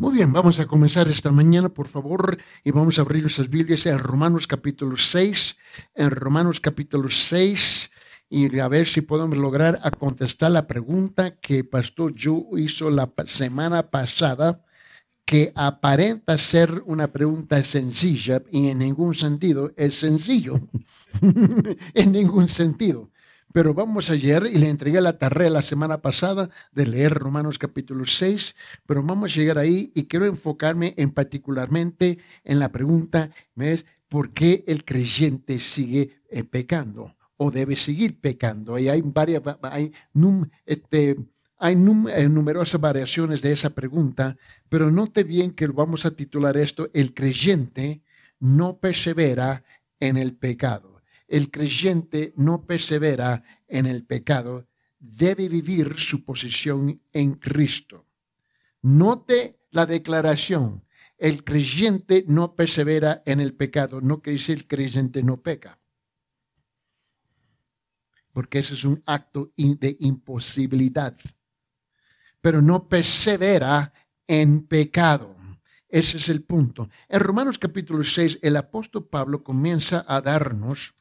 Muy bien, vamos a comenzar esta mañana, por favor, y vamos a abrir nuestras Biblias en Romanos capítulo 6, en Romanos capítulo 6, y a ver si podemos lograr contestar la pregunta que Pastor Joe hizo la semana pasada, que aparenta ser una pregunta sencilla y en ningún sentido es sencillo, en ningún sentido. Pero vamos ayer y le entregué la tarea la semana pasada de leer Romanos capítulo 6, pero vamos a llegar ahí y quiero enfocarme en particularmente en la pregunta, ¿ves? ¿por qué el creyente sigue eh, pecando o debe seguir pecando? Y hay varias, hay, este, eh, numerosas variaciones de esa pregunta, pero note bien que vamos a titular esto, el creyente no persevera en el pecado el creyente no persevera en el pecado, debe vivir su posición en Cristo. Note la declaración, el creyente no persevera en el pecado, no que el creyente no peca. Porque ese es un acto de imposibilidad. Pero no persevera en pecado. Ese es el punto. En Romanos capítulo 6, el apóstol Pablo comienza a darnos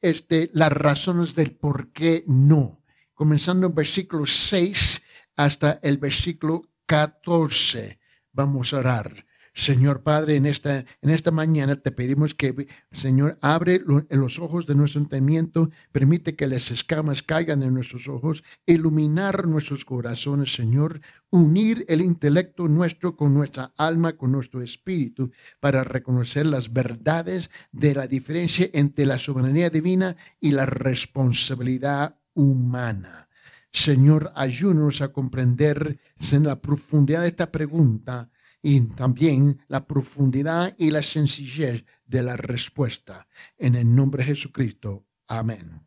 este, las razones del por qué no. Comenzando en versículo 6 hasta el versículo 14. Vamos a orar. Señor Padre, en esta, en esta mañana te pedimos que, Señor, abre los ojos de nuestro entendimiento, permite que las escamas caigan en nuestros ojos, iluminar nuestros corazones, Señor, unir el intelecto nuestro con nuestra alma, con nuestro espíritu, para reconocer las verdades de la diferencia entre la soberanía divina y la responsabilidad humana. Señor, ayúdanos a comprender en la profundidad de esta pregunta y también la profundidad y la sencillez de la respuesta. En el nombre de Jesucristo. Amén.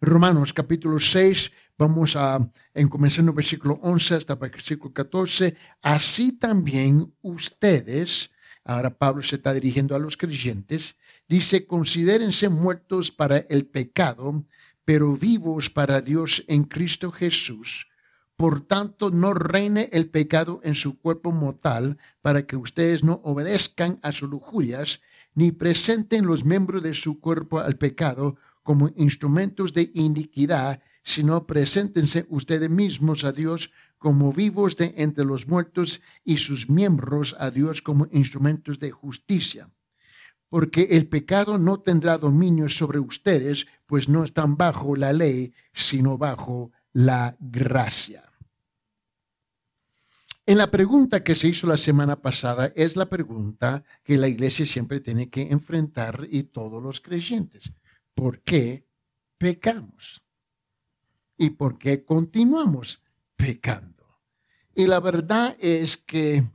Romanos capítulo 6, vamos a, en comenzando versículo 11 hasta versículo 14. Así también ustedes, ahora Pablo se está dirigiendo a los creyentes, dice, considérense muertos para el pecado, pero vivos para Dios en Cristo Jesús por tanto, no reine el pecado en su cuerpo mortal, para que ustedes no obedezcan a sus lujurias, ni presenten los miembros de su cuerpo al pecado como instrumentos de iniquidad, sino preséntense ustedes mismos a Dios como vivos de entre los muertos y sus miembros a Dios como instrumentos de justicia. Porque el pecado no tendrá dominio sobre ustedes, pues no están bajo la ley, sino bajo la gracia. En la pregunta que se hizo la semana pasada es la pregunta que la iglesia siempre tiene que enfrentar y todos los creyentes. ¿Por qué pecamos? ¿Y por qué continuamos pecando? Y la verdad es que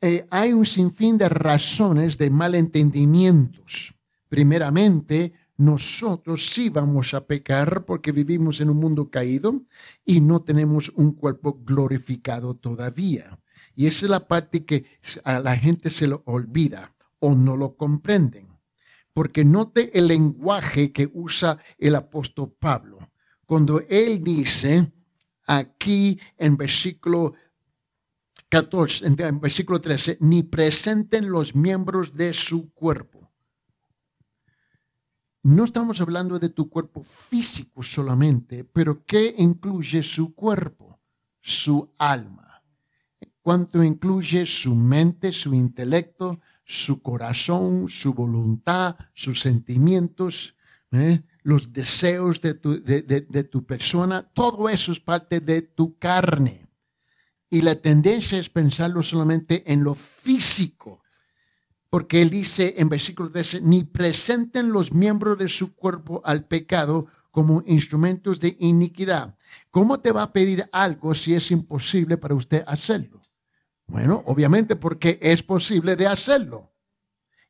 eh, hay un sinfín de razones de malentendimientos. Primeramente, nosotros sí vamos a pecar porque vivimos en un mundo caído y no tenemos un cuerpo glorificado todavía. Y esa es la parte que a la gente se lo olvida o no lo comprenden. Porque note el lenguaje que usa el apóstol Pablo. Cuando él dice aquí en versículo 14, en versículo 13, ni presenten los miembros de su cuerpo no estamos hablando de tu cuerpo físico solamente, pero ¿qué incluye su cuerpo? Su alma. ¿Cuánto incluye su mente, su intelecto, su corazón, su voluntad, sus sentimientos, ¿eh? los deseos de tu, de tu persona? Todo eso es parte de tu carne. Y la tendencia es pensarlo solamente en lo físico porque él dice en versículo 13, ni presenten los miembros de su cuerpo al pecado como instrumentos de iniquidad. ¿Cómo te va a pedir algo si es imposible para usted hacerlo? Bueno, obviamente porque es posible de hacerlo.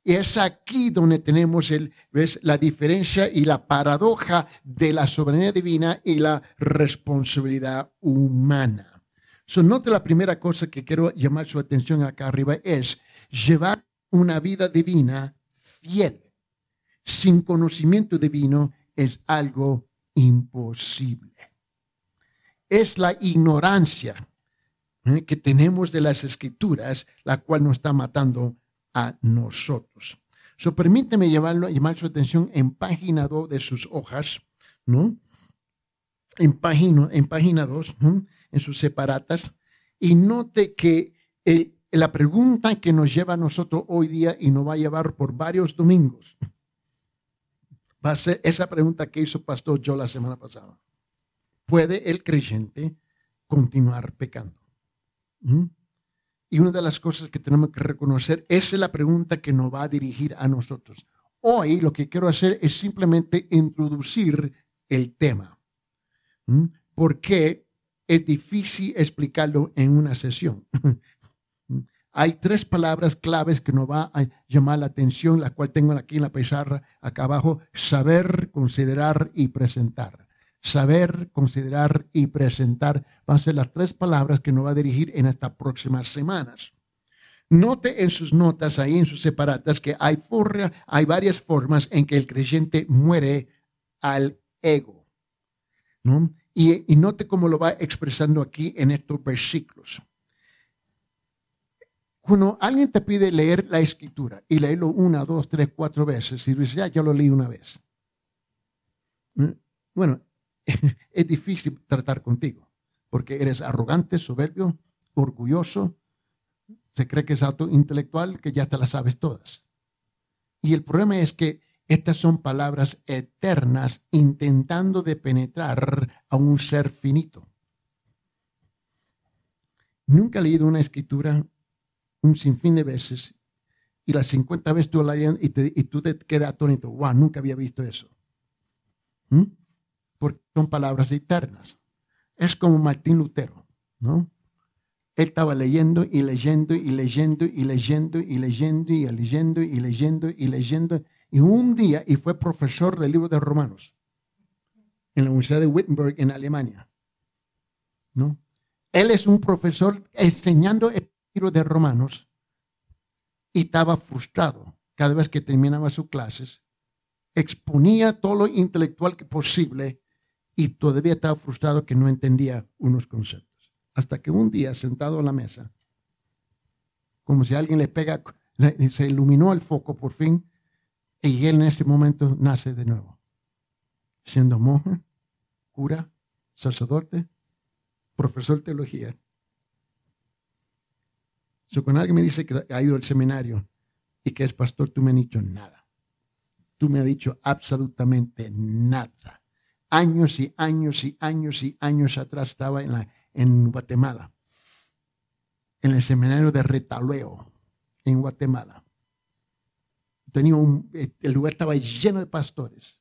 Y es aquí donde tenemos el, ¿ves? la diferencia y la paradoja de la soberanía divina y la responsabilidad humana. So, note la primera cosa que quiero llamar su atención acá arriba es llevar una vida divina fiel. Sin conocimiento divino es algo imposible. Es la ignorancia ¿eh? que tenemos de las escrituras, la cual nos está matando a nosotros. So, permíteme llevarlo, llamar su atención en página 2 de sus hojas, ¿no? En página, en página 2, en sus separatas, y note que la pregunta que nos lleva a nosotros hoy día y nos va a llevar por varios domingos, va a ser esa pregunta que hizo Pastor yo la semana pasada. ¿Puede el creyente continuar pecando? ¿Mm? Y una de las cosas que tenemos que reconocer, esa es la pregunta que nos va a dirigir a nosotros. Hoy lo que quiero hacer es simplemente introducir el tema. ¿Mm? Porque es difícil explicarlo en una sesión. Hay tres palabras claves que nos va a llamar la atención, la cual tengo aquí en la pizarra, acá abajo, saber, considerar y presentar saber, considerar y presentar van a ser las tres palabras que nos va a dirigir en estas próximas semanas. Note en sus notas, ahí en sus separatas, que hay, hay varias formas en que el creyente muere al ego. y note cómo lo va expresando aquí en estos versículos. Cuando alguien te pide leer la escritura y leerlo una, dos, tres, cuatro veces, y dice, ya, lo leí una vez. ¿eh? Bueno, es difícil tratar contigo, porque eres arrogante, soberbio, orgulloso, se cree que es autointelectual, que ya te las sabes todas. Y el problema es que estas son palabras eternas intentando de penetrar a un ser finito. Nunca he leído una escritura un sinfín de veces y las 50 veces tú la y, y, tú te quedas atónito. Wow, nunca había visto eso. ¿Mm? porque son palabras eternas. Es como Martín Lutero, ¿no? Él estaba leyendo y leyendo y leyendo y leyendo y leyendo y leyendo y leyendo y leyendo. Y un día, y fue profesor del libro de Romanos en la Universidad de Wittenberg en Alemania. ¿No? Él es un profesor enseñando el libro de Romanos y estaba frustrado cada vez que terminaba sus clases. Exponía todo lo intelectual que posible y todavía estaba frustrado que no entendía unos conceptos. Hasta que un día, sentado a la mesa, como si alguien le pega, se iluminó el foco por fin, y él en ese momento nace de nuevo, siendo monje, cura, sacerdote, profesor de teología. So, cuando alguien me dice que ha ido al seminario y que es pastor, tú me has dicho nada. Tú me has dicho absolutamente nada años y años y años y años atrás estaba en, la, en Guatemala, en el seminario de Retalueo, en Guatemala. Tenía un, el lugar estaba lleno de pastores.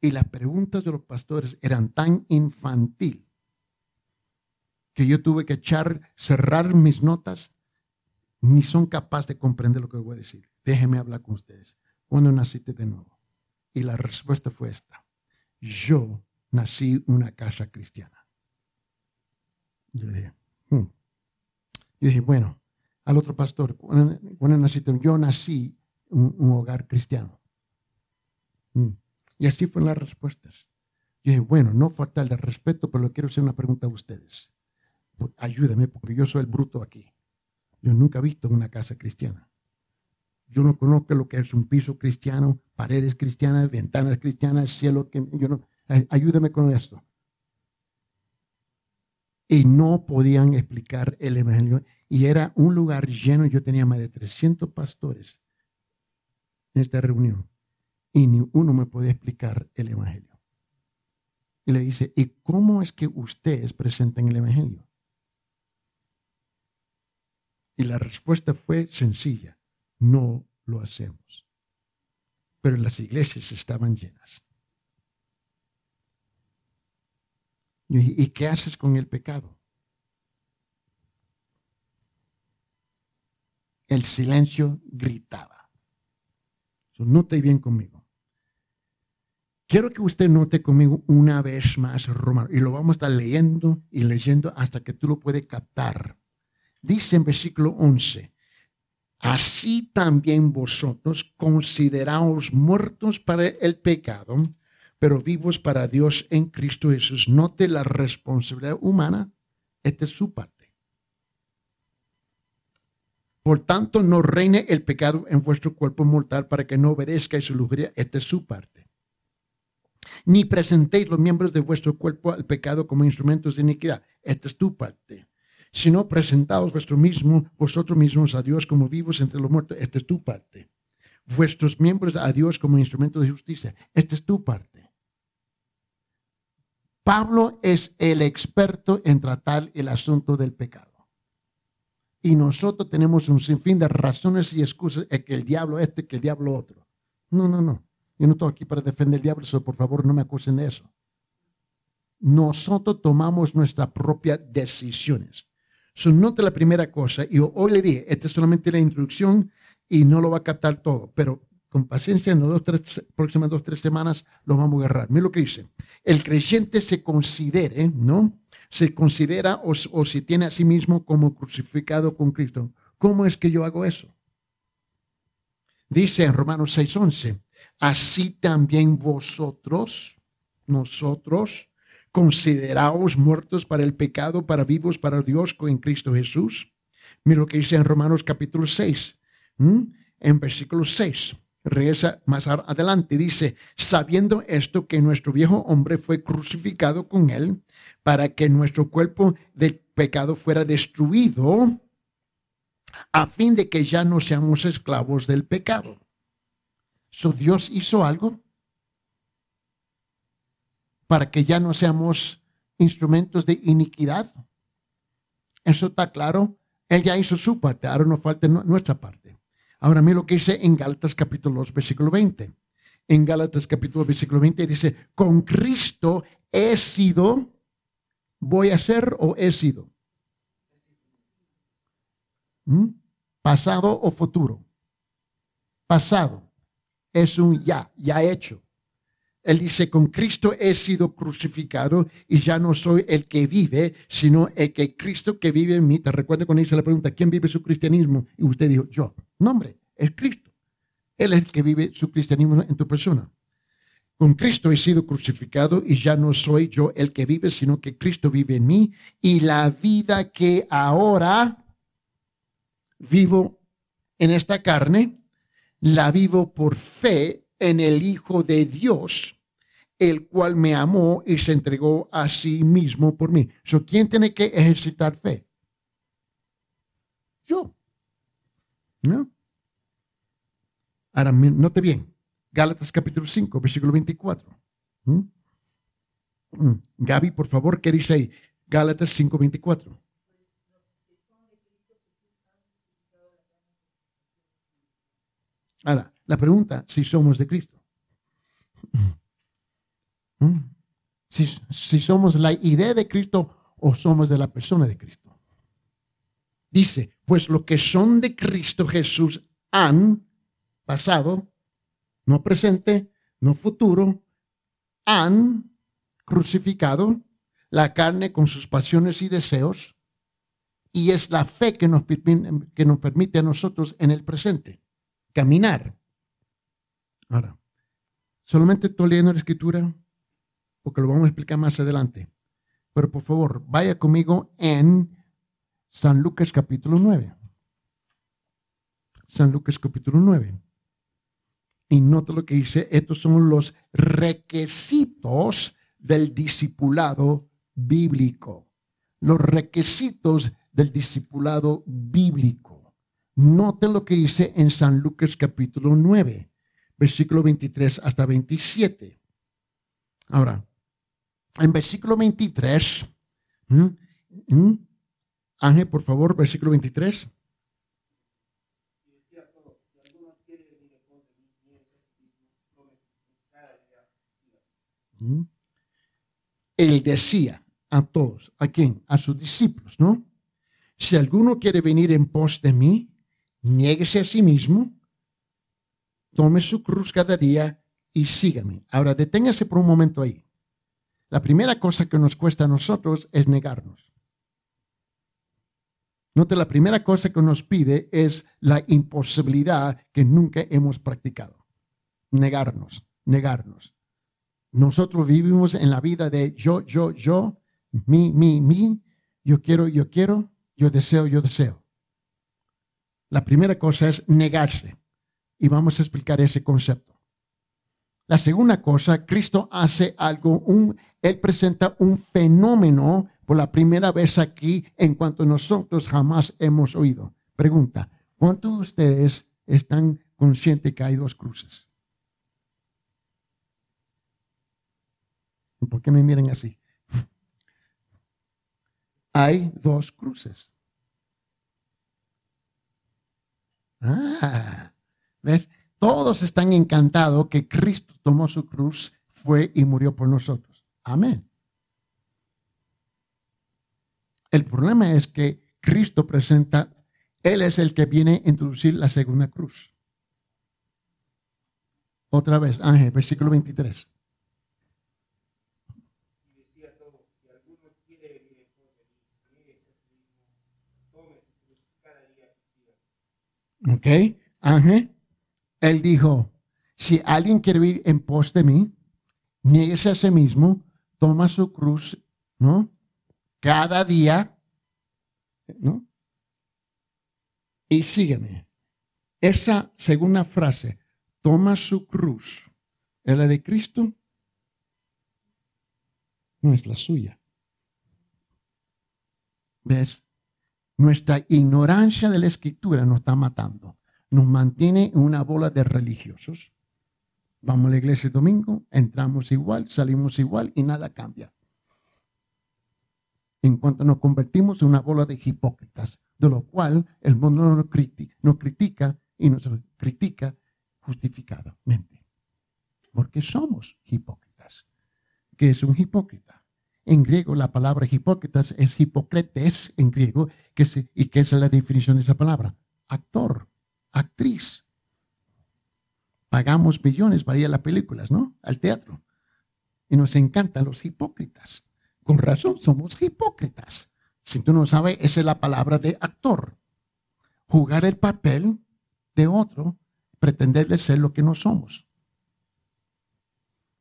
Y las preguntas de los pastores eran tan infantil que yo tuve que echar, cerrar mis notas, ni son capaces de comprender lo que voy a decir. Déjenme hablar con ustedes. ¿Cuándo naciste de nuevo? Y la respuesta fue esta. Yo nací en una casa cristiana. Yo dije, hmm". bueno, al otro pastor, cuando, naciste, yo nací en un, hogar cristiano. Hmm. Y así fueron las respuestas. Yo dije, bueno, no falta de respeto, pero quiero hacer una pregunta a ustedes. Ayúdame, porque yo soy el bruto aquí. Yo nunca he visto una casa cristiana. Yo no conozco lo que es un piso cristiano, paredes cristianas, ventanas cristianas, cielo que yo no. Ayúdame con esto. Y no podían explicar el evangelio. Y era un lugar lleno. Yo tenía más de 300 pastores en esta reunión. Y ni uno me podía explicar el evangelio. Y le dice, ¿y cómo es que ustedes presentan el evangelio? Y la respuesta fue sencilla no lo hacemos. Pero las iglesias estaban llenas. ¿Y qué haces con el pecado? El silencio gritaba. note bien conmigo. Quiero que usted note conmigo una vez más Romano, y lo vamos a estar leyendo y leyendo hasta que tú lo puedes captar. Dice en versículo 11, Así también vosotros consideraos muertos para el pecado, pero vivos para Dios en Cristo Jesús. Note la responsabilidad humana Esta es su parte. Por tanto, no reine el pecado en vuestro cuerpo mortal para que no obedezca su lujuria. Esta es su parte. Ni presentéis los miembros de vuestro cuerpo al pecado como instrumentos de iniquidad. Esta es tu parte. Sino presentaos vuestro mismo, vosotros mismos a Dios como vivos entre los muertos. Esta es tu parte. Vuestros miembros a Dios como instrumentos de justicia. Esta es tu parte. Pablo es el experto en tratar el asunto del pecado. Y nosotros tenemos un sinfín de razones y excusas de que el diablo este, que el diablo otro. No, no, no. Yo no estoy aquí para defender el diablo, so por favor no me acusen de eso. Nosotros tomamos nuestras propias decisiones. So, note la primera cosa, y hoy le dije, esta es solamente la introducción y no lo va a captar todo, pero con paciencia en las próximas dos, tres semanas lo vamos a agarrar. Mira lo que dice. El creyente se considere, ¿no? Se considera o, o se tiene a sí mismo como crucificado con Cristo. ¿Cómo es que yo hago eso? Dice en Romanos 6:11, así también vosotros, nosotros, consideraos muertos para el pecado, para vivos para Dios en Cristo Jesús. Mira lo que dice en Romanos capítulo 6, en versículo 6 regresa más adelante, dice, sabiendo esto que nuestro viejo hombre fue crucificado con él para que nuestro cuerpo del pecado fuera destruido, a fin de que ya no seamos esclavos del pecado. ¿So Dios hizo algo para que ya no seamos instrumentos de iniquidad? Eso está claro. Él ya hizo su parte, ahora nos falta nuestra parte. Ahora mira lo que dice en Gálatas capítulo 2, versículo 20. En Gálatas capítulo versículo 20 dice, con Cristo he sido, voy a ser o he sido. ¿Mm? Pasado o futuro. Pasado es un ya, ya hecho. Él dice, con Cristo he sido crucificado y ya no soy el que vive, sino el que Cristo que vive en mí. Te recuerda cuando hice la pregunta, ¿quién vive su cristianismo? Y usted dijo, yo. No, hombre, es Cristo. Él es el que vive su cristianismo en tu persona. Con Cristo he sido crucificado y ya no soy yo el que vive, sino que Cristo vive en mí. Y la vida que ahora vivo en esta carne, la vivo por fe en el Hijo de Dios, el cual me amó y se entregó a sí mismo por mí. ¿Quién tiene que ejercitar fe? Yo. ¿No? Ahora, note bien. Gálatas capítulo 5, versículo 24. ¿Mm? ¿Mm? Gaby, por favor, ¿qué dice ahí? Gálatas 5, 24. Ahora, la pregunta, si somos de Cristo. ¿Mm? Si, somos la idea de Cristo o somos de la persona de Cristo. Dice, pues lo que son de Cristo Jesús han pasado, no presente, no futuro, han crucificado la carne con sus pasiones y deseos, y es la fe que nos, que nos permite a nosotros en el presente caminar. Ahora, solamente estoy leyendo la escritura porque lo vamos a explicar más adelante. Pero por favor, vaya conmigo en San Lucas capítulo 9. San Lucas capítulo 9. Y nota lo que dice, estos son los requisitos del discipulado bíblico. Los requisitos del discipulado bíblico. Note lo que dice en San Lucas capítulo 9 versículo 23 hasta 27. Ahora, en versículo 23, Ángel, por favor, versículo 23. Él decía a todos, ¿a quién? A sus discípulos, ¿no? Si alguno quiere venir en pos de mí, niéguese a sí mismo, tome su cruz cada día y sígame. Ahora, deténgase por un momento ahí. La primera cosa que nos cuesta a nosotros es negarnos. Note, la primera cosa que nos pide es la imposibilidad que nunca hemos practicado. Negarnos, negarnos. Nosotros vivimos en la vida de yo, yo, yo, mi, mi, mi, yo quiero, yo quiero, yo deseo, yo deseo. La primera cosa es negarse. Y vamos a explicar ese concepto. La segunda cosa, Cristo hace algo, un, Él presenta un fenómeno por la primera vez aquí en cuanto nosotros jamás hemos oído. Pregunta, ¿cuántos de ustedes están conscientes que hay dos cruces? ¿Por qué me miran así? hay dos cruces. Ah, ¿ves? Todos están encantados que Cristo tomó su cruz, fue y murió por nosotros. Amén. El problema es que Cristo presenta, Él es el que viene a introducir la segunda cruz. Otra vez, Ángel, versículo 23. Ok, Ángel, él dijo, si alguien quiere vivir en pos de mí, nieguese a sí mismo, toma su cruz, ¿no? Cada día, ¿no? Y sígueme. Esa segunda frase, toma su cruz, ¿es la de Cristo? No es la suya. ¿Ves? Nuestra ignorancia de la escritura nos está matando. Nos mantiene en una bola de religiosos. Vamos a la iglesia el domingo, entramos igual, salimos igual y nada cambia. En cuanto nos convertimos en una bola de hipócritas, de lo cual el mundo nos critica, critica y nos critica justificadamente. Porque somos hipócritas. ¿Qué es un hipócrita? En griego la palabra hipócritas es hipócrates en griego, que ¿y qué es la definición de esa palabra? Actor, actriz. Pagamos millones para ir a las películas, ¿no? Al teatro. Y nos encantan los hipócritas. Con razón somos hipócritas. Si tú no sabes, esa es la palabra de actor. Jugar el papel de otro, pretender de ser lo que no somos.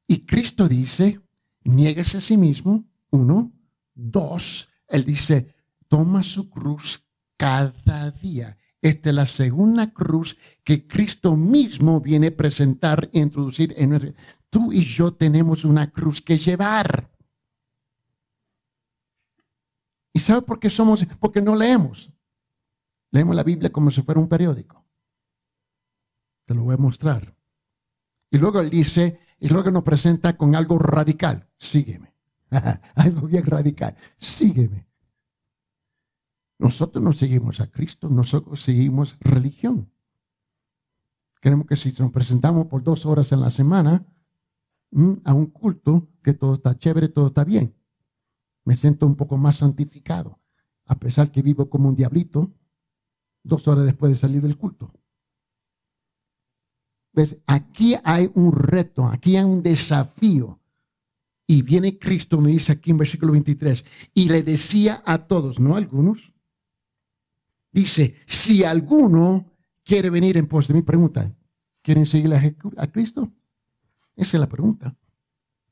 Y Cristo dice, nieguese a sí mismo, uno. Dos, él dice, toma su cruz cada día. Esta es la segunda cruz que Cristo mismo viene a presentar e introducir en nuestra. Tú y yo tenemos una cruz que llevar. ¿Y sabe por qué somos? Porque no leemos. Leemos la Biblia como si fuera un periódico. Te lo voy a mostrar. Y luego él dice, y luego nos presenta con algo radical. Sígueme. Algo bien radical. Sígueme. Nosotros no seguimos a Cristo, nosotros seguimos religión. Queremos que si nos presentamos por dos horas en la semana a un culto, que todo está chévere, todo está bien. Me siento un poco más santificado, a pesar que vivo como un diablito, dos horas después de salir del culto. ¿Ves? Aquí hay un reto, aquí hay un desafío y viene Cristo, me dice aquí en versículo 23, y le decía a todos, no a algunos, dice, si alguno quiere venir en pos de mí, pregunta, ¿quieren seguir a, Cristo? Esa es la pregunta.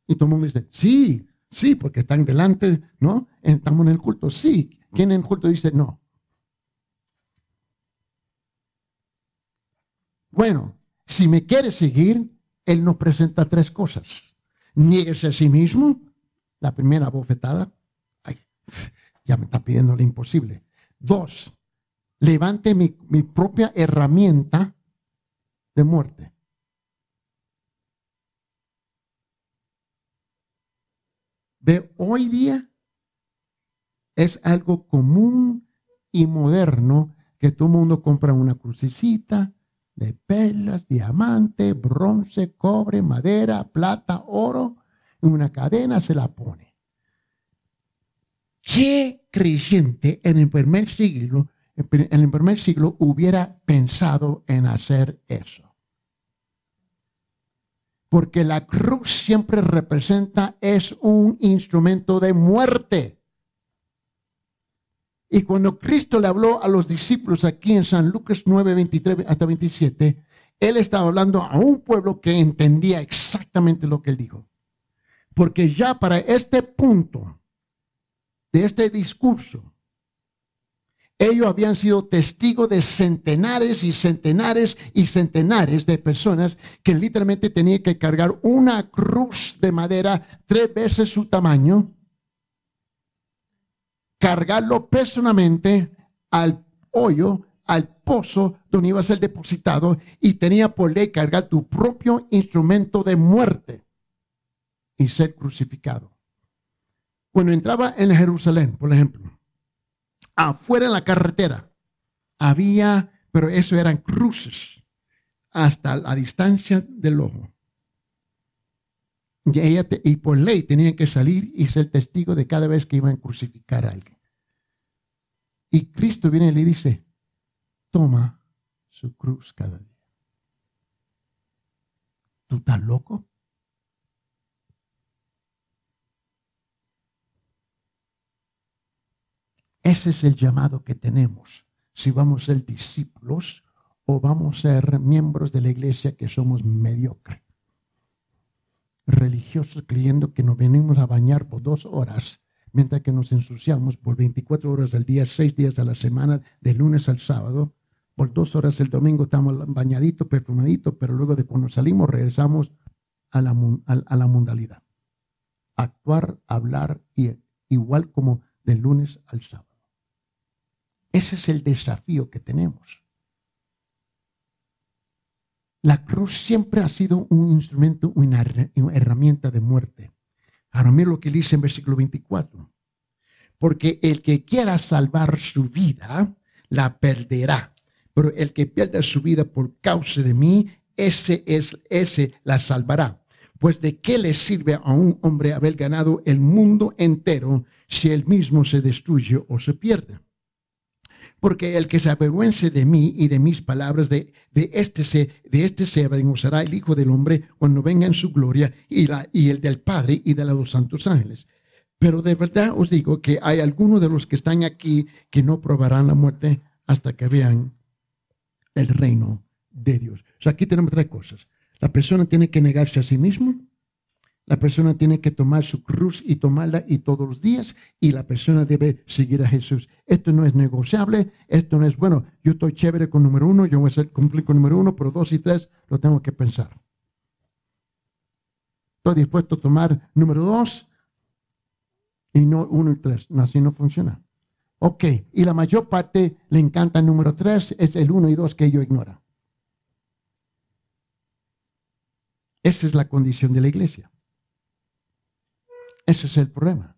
Y todo el mundo dice, sí, sí, porque están delante, ¿no? Estamos en el culto, sí. ¿Quién en el culto dice no? Bueno, si me quiere seguir, Él nos presenta tres cosas. Niéguese a sí mismo. La primera bofetada. Ay, ya me está pidiendo lo imposible. Dos, levante mi, propia herramienta de muerte. Ve, hoy día es algo común y moderno que todo el mundo compra una crucecita, de perlas, diamante, bronce, cobre, madera, plata, oro, en una cadena se la pone. ¿Qué creyente en el primer siglo, en el primer siglo hubiera pensado en hacer eso? Porque la cruz siempre representa, es un instrumento de muerte. Y cuando Cristo le habló a los discípulos aquí en San Lucas 9, 23 hasta 27, él estaba hablando a un pueblo que entendía exactamente lo que él dijo. Porque ya para este punto de este discurso, ellos habían sido testigos de centenares y centenares y centenares de personas que literalmente tenían que cargar una cruz de madera tres veces su tamaño, cargarlo personalmente al hoyo, al pozo donde iba a ser depositado y tenía por ley cargar tu propio instrumento de muerte y ser crucificado. Cuando entraba en Jerusalén, por ejemplo, afuera en la carretera había, pero eso eran cruces hasta la distancia del ojo. Y, por ley tenían que salir y ser testigo de cada vez que iban a crucificar a alguien. Y Cristo viene y le dice, toma su cruz cada día. ¿Tú estás loco? Ese es el llamado que tenemos. Si vamos a ser discípulos o vamos a ser miembros de la iglesia que somos mediocres. Religiosos creyendo que nos venimos a bañar por dos horas, mientras que nos ensuciamos por 24 horas al día, seis días a la semana, de lunes al sábado. Por dos horas el domingo estamos bañaditos, perfumaditos, pero luego de cuando salimos regresamos a la, a la mundalidad. Actuar, hablar, y, igual como de lunes al sábado. Ese es el desafío que tenemos. La cruz siempre ha sido un instrumento, una, herramienta de muerte. Ahora mira lo que dice en versículo 24. Porque el que quiera salvar su vida, la perderá. Pero el que pierda su vida por causa de mí, ese es, ese la salvará. Pues de qué le sirve a un hombre haber ganado el mundo entero si él mismo se destruye o se pierde porque el que se avergüence de mí y de mis palabras, de, de, este, se, de este se avergonzará el Hijo del Hombre cuando venga en su gloria y, la, y el del Padre y de los santos ángeles. Pero de verdad os digo que hay algunos de los que están aquí que no probarán la muerte hasta que vean el reino de Dios. O aquí tenemos tres cosas. La persona tiene que negarse a sí mismo, la persona tiene que tomar su cruz y tomarla y todos los días y la persona debe seguir a Jesús. Esto no es negociable, esto no es, bueno, yo estoy chévere con número uno, yo voy a cumplir con número uno, pero dos y tres lo tengo que pensar. Estoy dispuesto a tomar número dos y no uno y tres. No, así no funciona. Ok, y la mayor parte le encanta el número tres, es el uno y dos que ellos ignora. Esa es la condición de la iglesia. Ese es el problema.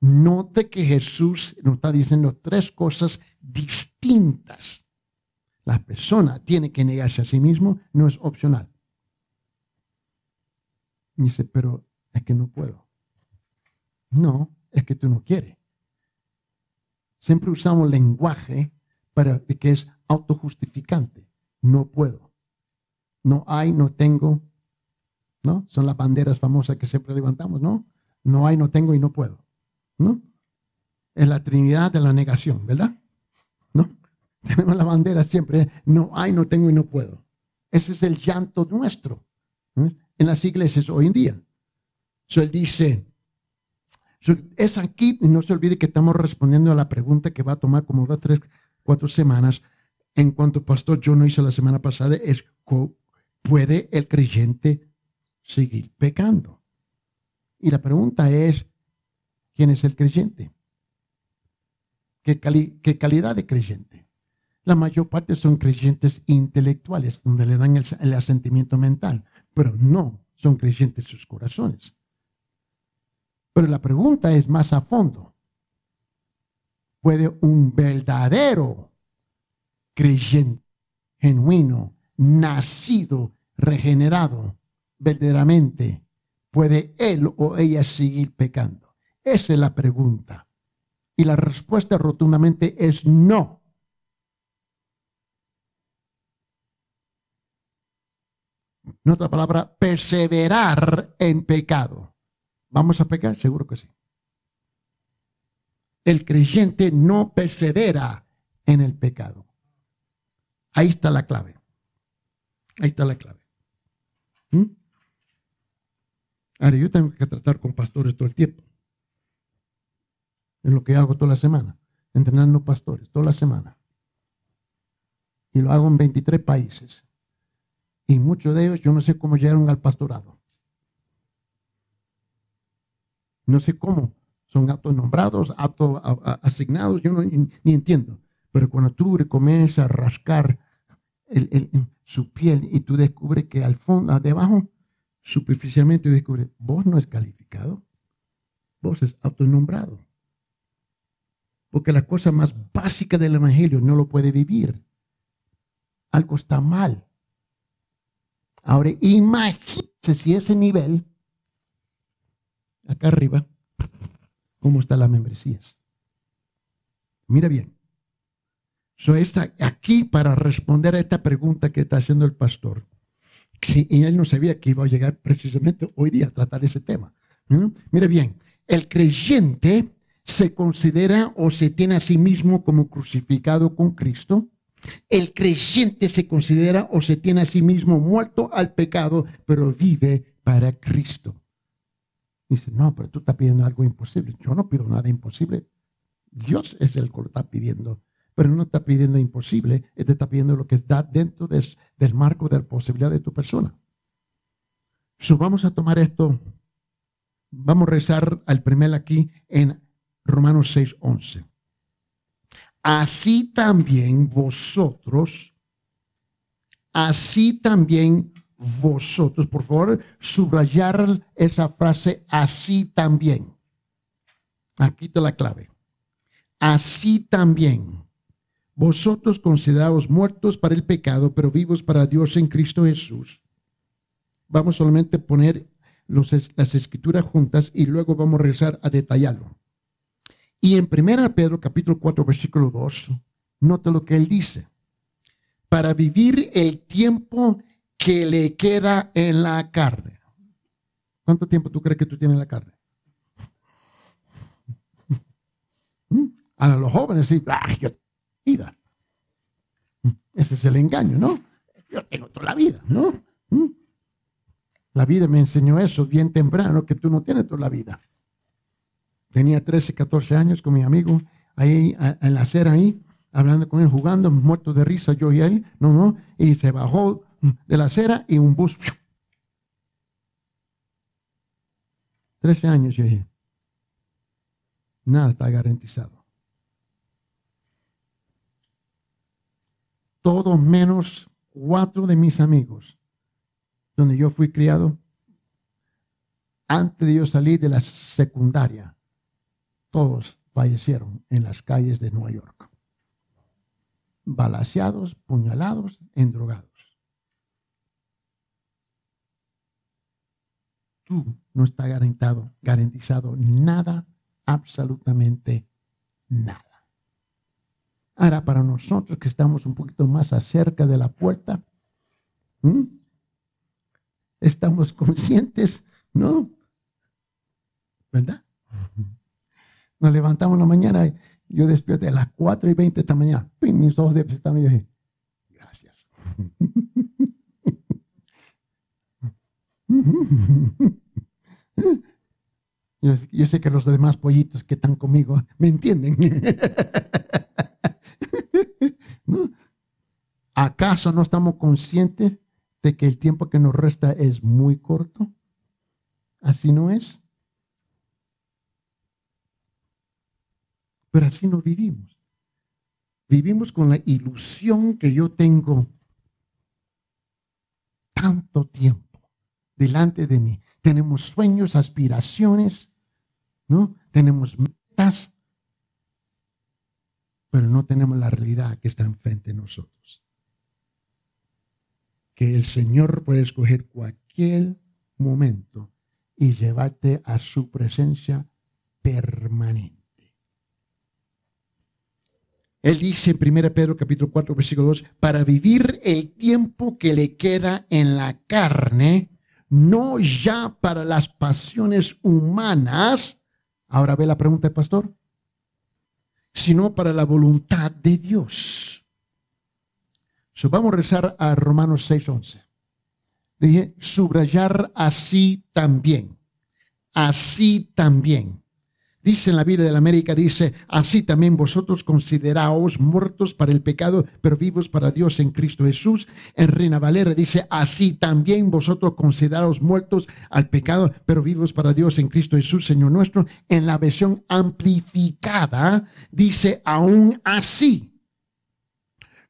Note que Jesús nos está diciendo tres cosas distintas. La persona tiene que negarse a sí mismo, no es opcional. dice, pero es que no puedo. No, es que tú no quieres. Siempre usamos lenguaje para que es autojustificante. No puedo. No hay, no tengo. ¿No? Son las banderas famosas que siempre levantamos, ¿no? No hay, no tengo y no puedo. ¿No? Es la Trinidad de la negación, ¿verdad? ¿No? Tenemos la bandera siempre, no hay, no tengo y no puedo. Ese es el llanto nuestro en las iglesias hoy en día. So, él dice, es aquí, y no se olvide que estamos respondiendo a la pregunta que va a tomar como dos, tres, cuatro semanas. En cuanto pastor yo no hice la semana pasada, es, ¿puede el creyente seguir pecando? Y la pregunta es, ¿quién es el creyente? ¿Qué, calidad de creyente? La mayor parte son creyentes intelectuales, donde le dan el, asentimiento mental, pero no son creyentes sus corazones. Pero la pregunta es más a fondo. ¿Puede un verdadero creyente, genuino, nacido, regenerado, verdaderamente ¿Puede él o ella seguir pecando? Esa es la pregunta. Y la respuesta rotundamente es no. En otra palabra, perseverar en pecado. ¿Vamos a pecar? Seguro que sí. El creyente no persevera en el pecado. Ahí está la clave. Ahí está la clave. ¿Mm? Ahora, yo tengo que tratar con pastores todo el tiempo. Es lo que hago toda la semana, entrenando pastores, toda la semana. Y lo hago en 23 países. Y muchos de ellos yo no sé cómo llegaron al pastorado. No sé cómo. Son actos nombrados, actos asignados, yo no, ni, entiendo. Pero cuando tú comienzas a rascar su piel y tú descubres que al fondo, debajo, superficialmente descubres, vos no es calificado, vos es autonombrado. Porque la cosa más básica del Evangelio no lo puede vivir. Algo está mal. Ahora, imagínense si ese nivel, acá arriba, cómo está la membresía. Mira bien. So está aquí para responder a esta pregunta que está haciendo el pastor. Y él no sabía que iba a llegar precisamente hoy día a tratar ese tema. Mira bien, el creyente se considera o se tiene a sí mismo como crucificado con Cristo. El creyente se considera o se tiene a sí mismo muerto al pecado, pero vive para Cristo. Dice, no, pero tú estás pidiendo algo imposible. Yo no pido nada imposible. Dios es el que lo está pidiendo. Pero no está pidiendo imposible, te está pidiendo lo que está dentro del marco de la posibilidad de tu persona. So, vamos a tomar esto, vamos a rezar al primer aquí en Romanos 6, 11. Así también vosotros, así también vosotros. Por favor, subrayar esa frase así también. Aquí está la clave. Así también. Vosotros considerados muertos para el pecado, pero vivos para Dios en Cristo Jesús. Vamos solamente a poner las escrituras juntas y luego vamos a regresar a detallarlo. Y en 1 Pedro capítulo 4 versículo 2, nota lo que él dice. Para vivir el tiempo que le queda en la carne. ¿Cuánto tiempo tú crees que tú tienes en la carne? ¿Mm? A los jóvenes sí, ah, yo vida. ¿Mm? Ese es el engaño, ¿no? Yo tengo toda la vida, ¿no? ¿Mm? La vida me enseñó eso bien temprano, que tú no tienes toda la vida. Tenía 13, 14 años con mi amigo, ahí en la acera ahí, hablando con él, jugando, muerto de risa yo y él, no, no, y se bajó de la acera y un bus. Trece años yo dije, nada está garantizado. Todo menos cuatro de mis amigos, donde yo fui criado, antes de yo salir de la secundaria, todos fallecieron en las calles de Nueva York. Balaseados, puñalados, endrogados. no está garantizado, garantizado nada, absolutamente nada. Ahora, para nosotros que estamos un poquito más acerca de la puerta, estamos conscientes, ¿no? ¿Verdad? Nos levantamos en la mañana, y yo despierto a las 4 y 20 de esta mañana, mis ojos de y yo dije, gracias. Yo, sé que los demás pollitos que están conmigo me entienden. ¿Acaso no estamos conscientes de que el tiempo que nos resta es muy corto? Así no es. Pero así no vivimos. Vivimos con la ilusión que yo tengo tanto tiempo delante de mí. Tenemos sueños, aspiraciones, ¿no? Tenemos metas, pero no tenemos la realidad que está enfrente de nosotros. Que el Señor puede escoger cualquier momento y llevarte a su presencia permanente. Él dice en 1 Pedro capítulo 4 versículo 2, para vivir el tiempo que le queda en la carne, no ya para las pasiones humanas, ahora ve la pregunta del pastor, sino para la voluntad de Dios. Vamos a rezar a Romanos 6:11. Dije, subrayar así también, así también. Dice en la Biblia de la América, dice, así también vosotros consideraos muertos para el pecado, pero vivos para Dios en Cristo Jesús. En Reina Valera dice, así también vosotros consideraos muertos al pecado, pero vivos para Dios en Cristo Jesús, Señor nuestro. En la versión amplificada dice, aún así,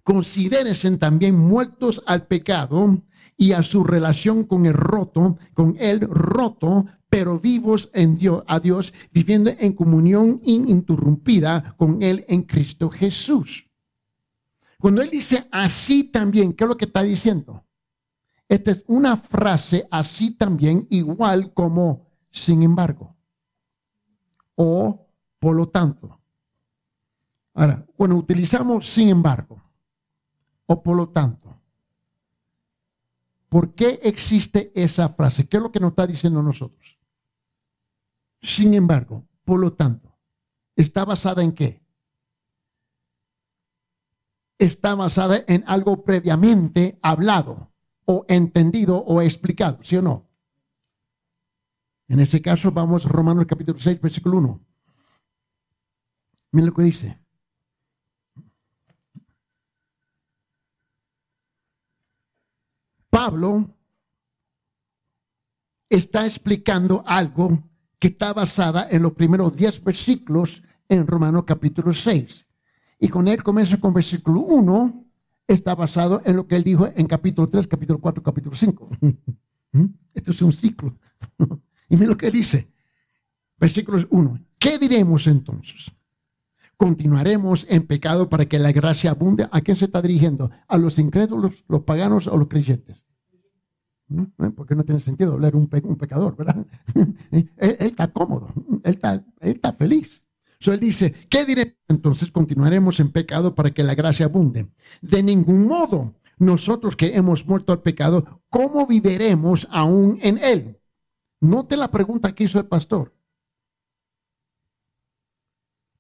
considérense también muertos al pecado y a su relación con el roto, con el roto, pero vivos en Dios, a Dios, viviendo en comunión ininterrumpida con Él en Cristo Jesús. Cuando Él dice así también, ¿qué es lo que está diciendo? Esta es una frase así también, igual como sin embargo, o por lo tanto. Ahora, cuando utilizamos sin embargo, o por lo tanto, ¿por qué existe esa frase? ¿Qué es lo que nos está diciendo nosotros? Sin embargo, por lo tanto, ¿está basada en qué? Está basada en algo previamente hablado o entendido o explicado, ¿sí o no? En ese caso vamos a Romanos capítulo 6, versículo 1. Miren lo que dice. Pablo está explicando algo que está basada en los primeros 10 versículos en Romanos capítulo 6. Y con él comienza con versículo 1, está basado en lo que él dijo en capítulo 3, capítulo 4, capítulo 5. ¿Mm? Esto es un ciclo. y mira lo que dice. Versículo 1. ¿Qué diremos entonces? ¿Continuaremos en pecado para que la gracia abunde? ¿A quién se está dirigiendo? ¿A los incrédulos, los paganos o los creyentes? ¿Eh? Porque no tiene sentido hablar un, pecador, ¿verdad? él, está cómodo, él está, feliz. So, él dice, ¿qué diré? Entonces continuaremos en pecado para que la gracia abunde. De ningún modo, nosotros que hemos muerto al pecado, ¿cómo viviremos aún en él? Note la pregunta que hizo el pastor.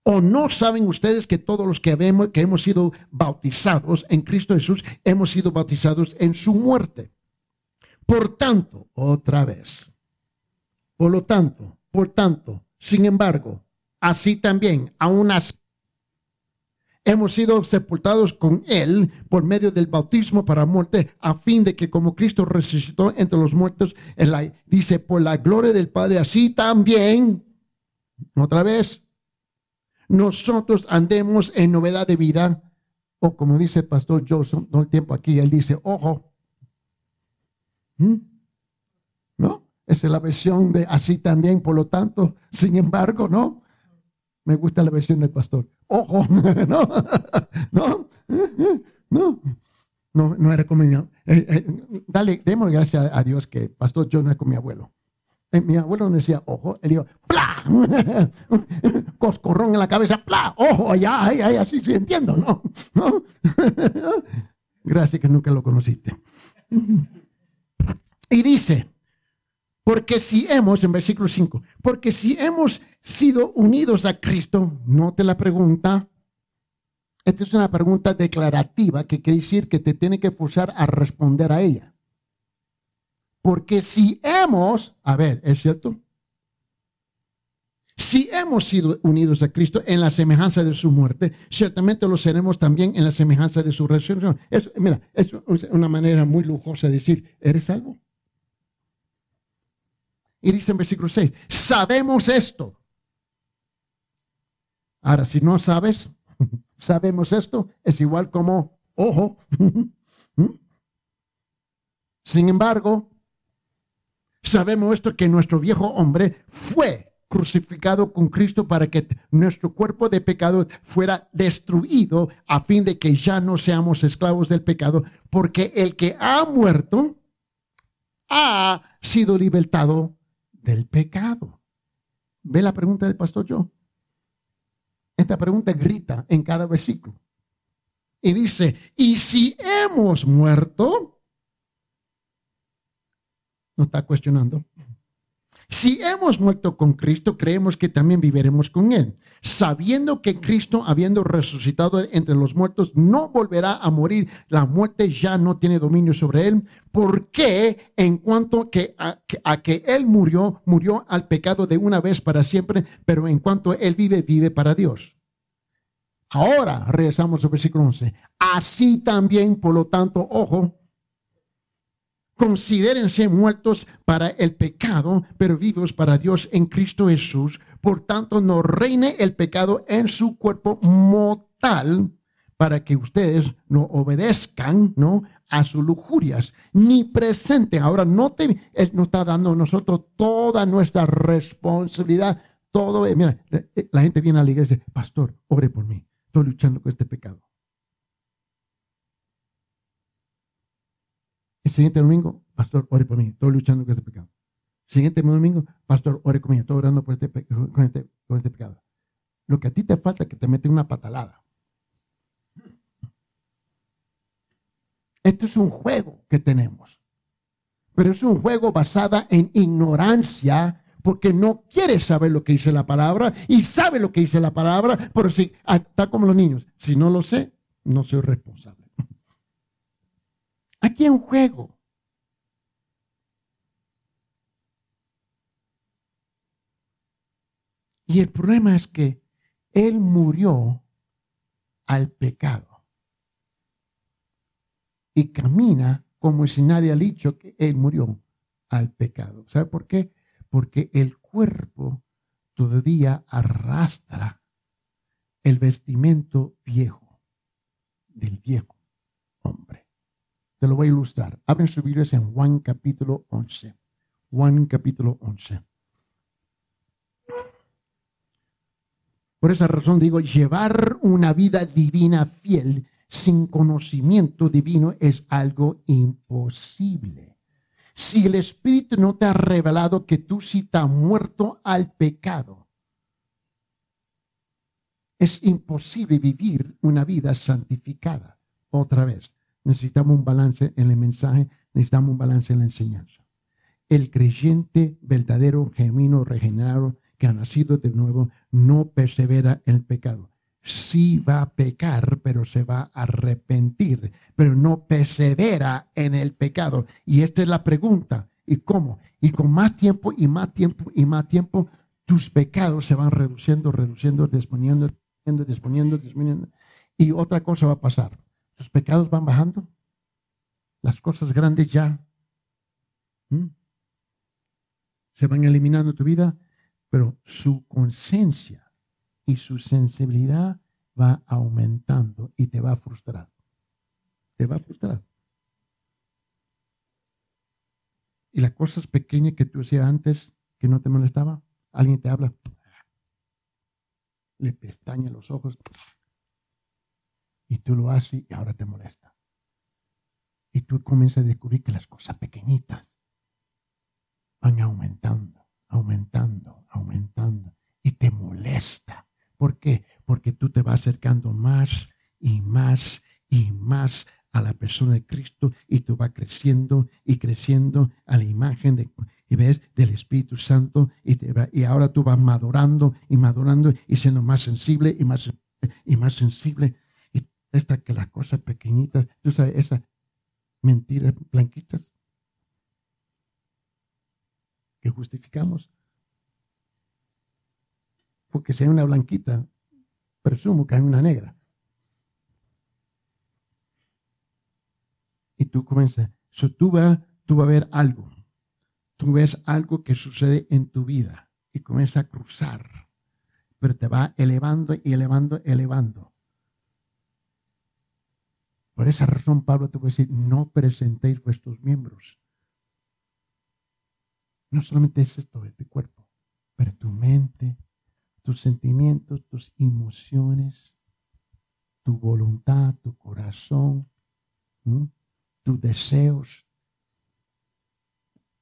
¿O no saben ustedes que todos los que hemos sido bautizados en Cristo Jesús, hemos sido bautizados en su muerte? Por tanto, otra vez. Por lo tanto, por tanto, sin embargo, así también, aún así, hemos sido sepultados con Él por medio del bautismo para muerte, a fin de que como Cristo resucitó entre los muertos, dice, por la gloria del Padre, así también, otra vez, nosotros andemos en novedad de vida, o como dice el pastor Joseph todo el tiempo aquí, él dice, ojo, ¿Mm? ¿No? Esa es la versión de así también, por lo tanto, sin embargo, ¿no? Me gusta la versión del pastor. Ojo, no, no, no, no, no era como mi eh, eh, Dale, demos gracias a Dios que pastor yo no es con mi abuelo. Eh, mi abuelo no decía ojo, él dijo, ¡pla! Coscorrón en la cabeza, ¡pla! Ojo, ya, ay, ay, así sí entiendo, ¿no? ¿No? Gracias que nunca lo conociste. Y dice, porque si hemos, en versículo 5, porque si hemos sido unidos a Cristo, note la pregunta, esta es una pregunta declarativa que quiere decir que te tiene que forzar a responder a ella. Porque si hemos, a ver, ¿es cierto? Si hemos sido unidos a Cristo en la semejanza de su muerte, ciertamente lo seremos también en la semejanza de su resurrección. mira, es una manera muy lujosa de decir, ¿eres salvo? Y dice en versículo 6, sabemos esto. Ahora, si no sabes, sabemos esto, es igual como, ojo. Sin embargo, sabemos esto que nuestro viejo hombre fue crucificado con Cristo para que nuestro cuerpo de pecado fuera destruido a fin de que ya no seamos esclavos del pecado, porque el que ha muerto ha sido libertado del pecado. ¿Ve la pregunta del pastor yo? Esta pregunta grita en cada versículo. Y dice, ¿y si hemos muerto? No está cuestionando. Si hemos muerto con Cristo, creemos que también viviremos con Él, sabiendo que Cristo, habiendo resucitado entre los muertos, no volverá a morir. La muerte ya no tiene dominio sobre Él, porque en cuanto que a, que Él murió, murió al pecado de una vez para siempre, pero en cuanto Él vive, vive para Dios. Ahora regresamos al versículo 11. Así también, por lo tanto, ojo, considérense muertos para el pecado, pero vivos para Dios en Cristo Jesús. Por tanto, no reine el pecado en su cuerpo mortal para que ustedes no obedezcan, ¿no? A sus lujurias, ni presenten. Ahora, no te, Él nos está dando a nosotros toda nuestra responsabilidad. Todo, eh, mira, eh, la gente viene a la iglesia, pastor, ore por mí. Estoy luchando con este pecado. El siguiente domingo, pastor, ore por mí. Estoy luchando con este pecado. El siguiente domingo, pastor, ore conmigo. Estoy orando por este, con, este, este pecado. Lo que a ti te falta es que te mete una patalada. Esto es un juego que tenemos. Pero es un juego basado en ignorancia porque no quiere saber lo que dice la palabra y sabe lo que dice la palabra, pero si está como los niños, si no lo sé, no soy responsable. Aquí en juego. Y el problema es que Él murió al pecado. Y camina como si nadie ha dicho que Él murió al pecado. ¿Sabe por qué? Porque el cuerpo todavía arrastra el vestimento viejo del viejo. Te lo voy a ilustrar. Abren su Biblia en Juan capítulo 11. Juan capítulo 11. Por esa razón digo, llevar una vida divina fiel sin conocimiento divino es algo imposible. Si el Espíritu no te ha revelado que tú sí estás muerto al pecado, es imposible vivir una vida santificada. Otra vez, necesitamos un balance en el mensaje, necesitamos un balance en la enseñanza. El creyente verdadero, genuino, regenerado, que ha nacido de nuevo, no persevera en el pecado. Sí va a pecar, pero se va a arrepentir, pero no persevera en el pecado. Y esta es la pregunta. ¿Y cómo? Y con más tiempo y más tiempo y más tiempo, tus pecados se van reduciendo, reduciendo, disponiendo, disponiendo, disponiendo. Y otra cosa va a pasar tus pecados van bajando. Las cosas grandes ya se van eliminando tu vida, pero su conciencia y su sensibilidad va aumentando y te va a frustrar. Te va a frustrar. Y las cosas pequeñas que tú hacías antes que no te molestaba, alguien te habla, le pestaña los ojos, y tú lo haces y ahora te molesta. Y tú comienzas a descubrir que las cosas pequeñitas van aumentando, aumentando, aumentando. Y te molesta. ¿Por qué? Porque tú te vas acercando más y más y más a la persona de Cristo y tú vas creciendo y creciendo a la imagen de, y ves, del Espíritu Santo y, te y ahora tú vas madurando y madurando y siendo más sensible y más, y más sensible esta que las cosas pequeñitas, tú sabes, esas mentiras blanquitas que justificamos. Porque si hay una blanquita, presumo que hay una negra. Y tú comienzas, so, tú vas tú va a ver algo. Tú ves algo que sucede en tu vida y comienza a cruzar, pero te va elevando y elevando, elevando. Por esa razón Pablo te puede decir, no presentéis vuestros miembros. No solamente es esto de tu cuerpo, pero tu mente, tus sentimientos, tus emociones, tu voluntad, tu corazón, tus deseos.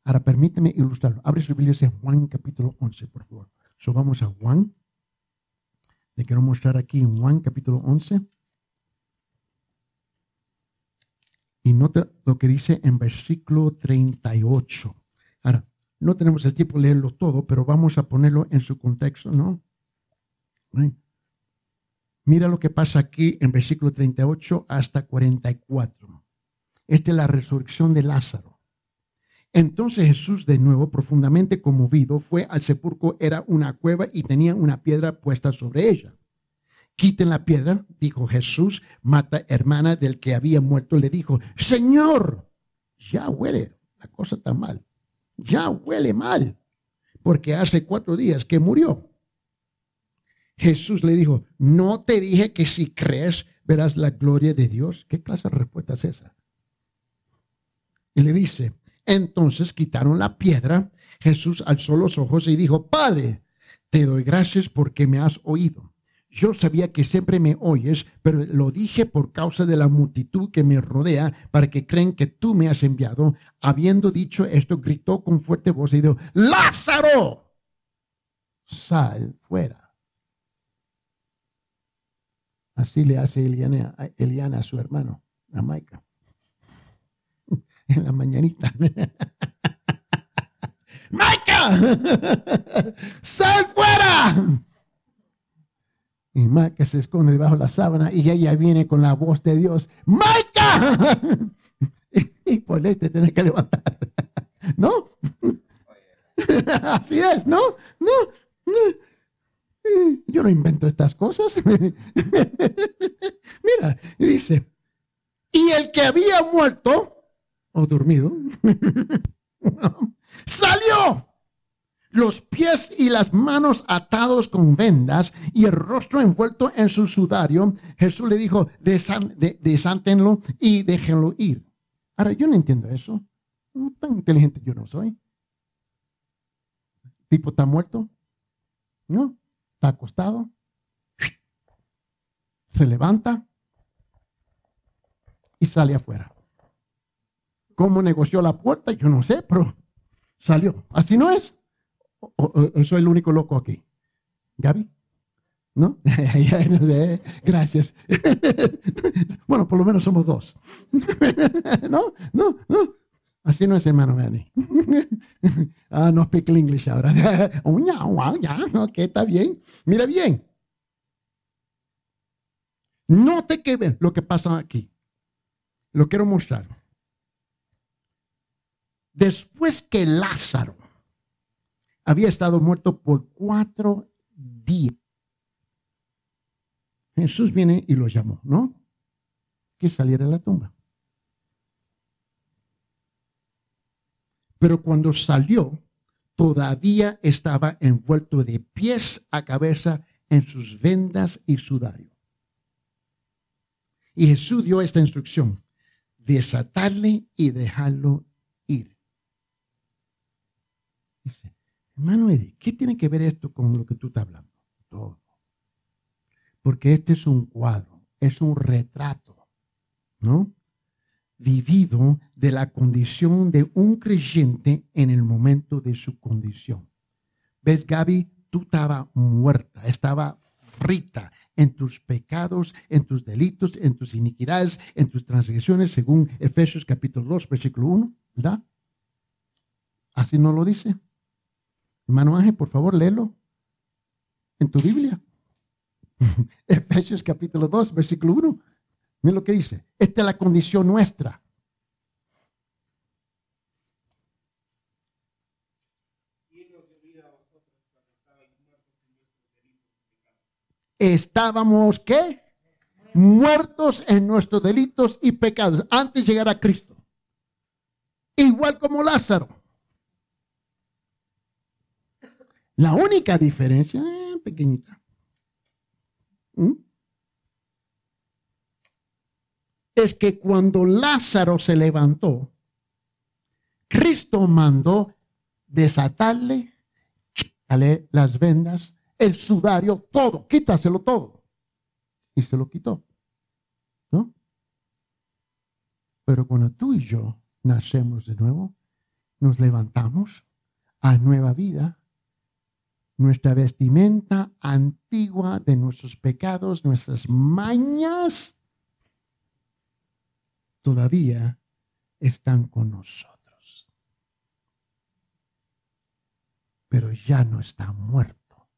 Ahora permíteme ilustrarlo. Abre su Biblia en Juan capítulo 11, por favor. So vamos a Juan. Le quiero mostrar aquí en Juan capítulo 11. Y nota lo que dice en versículo 38. Ahora, No tenemos el tiempo de leerlo todo, pero vamos a ponerlo en su contexto, ¿no? Mira lo que pasa aquí en versículo 38 hasta 44. Esta es la resurrección de Lázaro. Entonces Jesús, de nuevo, profundamente conmovido, fue al sepulcro, era una cueva y tenía una piedra puesta sobre ella. Quiten la piedra, dijo Jesús. Mata, hermana del que había muerto, le dijo, Señor, ya huele, la cosa está mal, ya huele mal, porque hace cuatro días que murió. Jesús le dijo, no te dije que si crees verás la gloria de Dios. ¿Qué clase de respuesta es esa? Y le dice, entonces quitaron la piedra. Jesús alzó los ojos y dijo, Padre, te doy gracias porque me has oído. Yo sabía que siempre me oyes, pero lo dije por causa de la multitud que me rodea, para que creen que tú me has enviado. Habiendo dicho esto, gritó con fuerte voz y dijo, Lázaro, sal fuera. Así le hace Eliana, a su hermano, a Maica. En la mañanita. ¡Maica! ¡Sal fuera! Y Maica se esconde debajo de la sábana y ella viene con la voz de Dios. ¡Maica! Y por este tiene que levantar. ¿No? Así es. No. no. Yo no invento estas cosas. Mira, dice, y el que había muerto o dormido, salió los pies y las manos atados con vendas y el rostro envuelto en su sudario. Jesús le dijo, desántenlo y déjenlo ir. Ahora, yo no entiendo eso. Tan inteligente yo no soy. ¿Tipo está muerto? No está acostado, se levanta y sale afuera. ¿Cómo negoció la puerta? Yo no sé, pero salió. Así no es. O, soy el único loco aquí. Gaby. ¿No? Gracias. bueno, por lo menos somos dos. no, no, no. Así no es, hermano Benny. ah, no speak English ahora. ok, está bien. Mira bien. Note que ven lo que pasa aquí. Lo quiero mostrar. Después que Lázaro había estado muerto por cuatro días, Jesús viene y lo llamó, ¿no? Que saliera de la tumba. Pero cuando salió, todavía estaba envuelto de pies a cabeza en sus vendas y sudario. Y Jesús dio esta instrucción, desatarle y dejarlo ir. Dice, hermano Eddie, ¿qué tiene que ver esto con lo que tú estás hablando? Todo. Porque este es un cuadro, es un retrato, ¿no? vivido de la condición de un creyente en el momento de su condición. ¿Ves, Gaby? Tú estabas muerta, estaba frita en tus pecados, en tus delitos, en tus iniquidades, en tus transgresiones, según Efesios capítulo 2, versículo 1, ¿verdad? Así no lo dice. Hermano Ángel, por favor, léelo en tu Biblia. Efesios capítulo 2, versículo 1. Miren lo que dice. Esta es la condición nuestra. Estábamos, ¿qué? Muertos en nuestros delitos y pecados antes de llegar a Cristo. Igual como Lázaro. La única diferencia, eh, pequeñita. ¿Mm? es que cuando Lázaro se levantó, Cristo mandó desatarle, las vendas, el sudario, todo, quítaselo todo. Y se lo quitó. ¿No? Pero cuando tú y yo nacemos de nuevo, nos levantamos a nueva vida, nuestra vestimenta antigua de nuestros pecados, nuestras mañas, todavía están con nosotros. pero ya no está muerto.